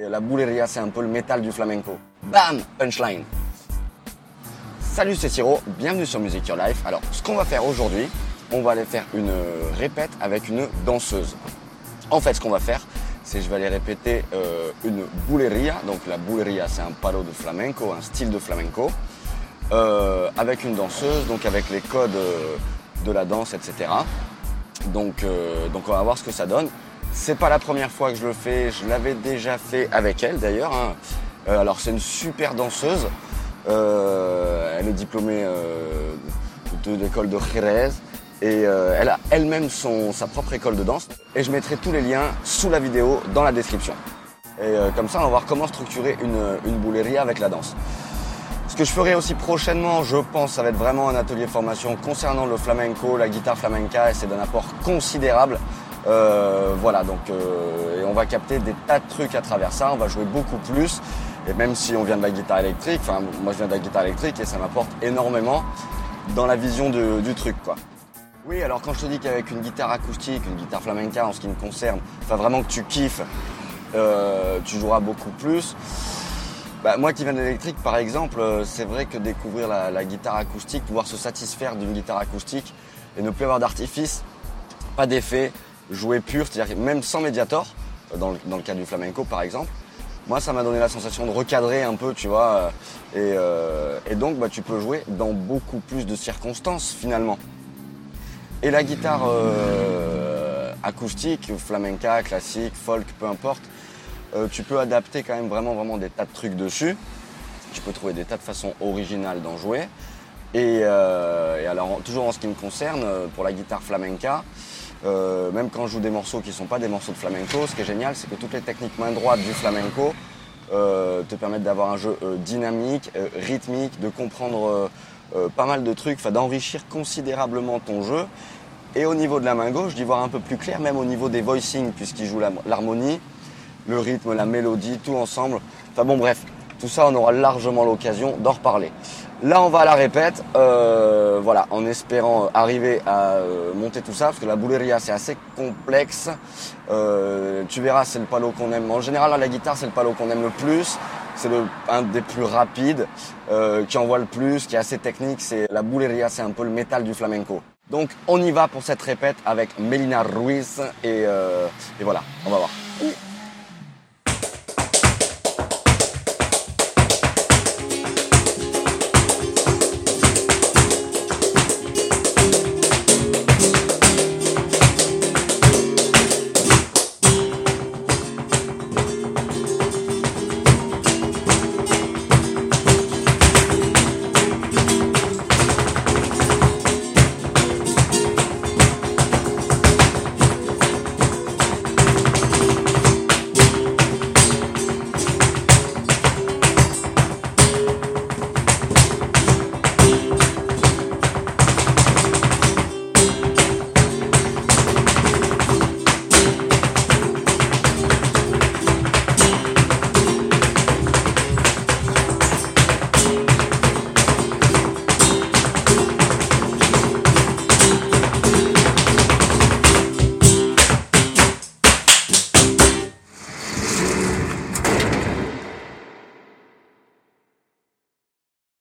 La bouleria, c'est un peu le métal du flamenco. Bam Punchline Salut, c'est Siro, bienvenue sur Music Your Life. Alors, ce qu'on va faire aujourd'hui, on va aller faire une répète avec une danseuse. En fait, ce qu'on va faire, c'est je vais aller répéter euh, une bouleria. Donc la bouleria, c'est un palo de flamenco, un style de flamenco, euh, avec une danseuse, donc avec les codes euh, de la danse, etc. Donc on va voir ce que ça donne. C'est pas la première fois que je le fais, je l'avais déjà fait avec elle d'ailleurs. Hein. alors c'est une super danseuse. elle est diplômée de l'école de Jerez. Et euh, elle a elle-même sa propre école de danse. Et je mettrai tous les liens sous la vidéo dans la description. Et euh, comme ça, on va voir comment structurer une, une avec la danse. Ce que je ferai aussi prochainement, je pense, ça va être vraiment un atelier formation concernant le flamenco, la guitare flamenca, et c'est d'un apport considérable. Euh, voilà, donc et on va capter des tas de trucs à travers ça, on va jouer beaucoup plus. Et même si on vient de la guitare électrique, enfin moi je viens de la guitare électrique et ça m'apporte énormément dans la vision du truc quoi. Oui, alors quand je te dis qu'avec une guitare acoustique, une guitare flamenca en ce qui me concerne, enfin vraiment que tu kiffes, euh, tu joueras beaucoup plus. Bah, moi qui viens de l'électrique par exemple, euh, c'est vrai que découvrir la, guitare acoustique, pouvoir se satisfaire d'une guitare acoustique et ne plus avoir d'artifice, pas d'effet, jouer pur, c'est-à-dire même sans médiator, euh, dans le, cas du flamenco par exemple, moi ça m'a donné la sensation de recadrer un peu, tu vois, et, donc bah, tu peux jouer dans beaucoup plus de circonstances finalement. Et la guitare euh, acoustique, flamenca, classique, folk, peu importe, euh, tu peux adapter quand même vraiment, vraiment des tas de trucs dessus. Tu peux trouver des tas de façons originales d'en jouer. Et, euh, alors, toujours en ce qui me concerne, pour la guitare flamenca, même quand je joue des morceaux qui ne sont pas des morceaux de flamenco, ce qui est génial, c'est que toutes les techniques main droite du flamenco te permettent d'avoir un jeu dynamique, rythmique, de comprendre euh, pas mal de trucs, d'enrichir considérablement ton jeu. Et au niveau de la main gauche, d'y voir un peu plus clair, même au niveau des voicings, puisqu'il joue l'harmonie, le rythme, la mélodie, tout ensemble. Enfin bon, bref, tout ça, on aura largement l'occasion d'en reparler. Là, on va à la répète, euh, voilà, en espérant arriver à euh, monter tout ça, parce que la bouleria, c'est assez complexe. tu verras, c'est le palo qu'on aime. En général, la guitare, c'est le palo qu'on aime le plus c'est un des plus rapides, euh, qui envoie le plus, qui est assez technique. C'est la bouleria, c'est un peu le métal du flamenco. Donc on y va pour cette répète avec Melina Ruiz et, euh, et voilà, on va voir.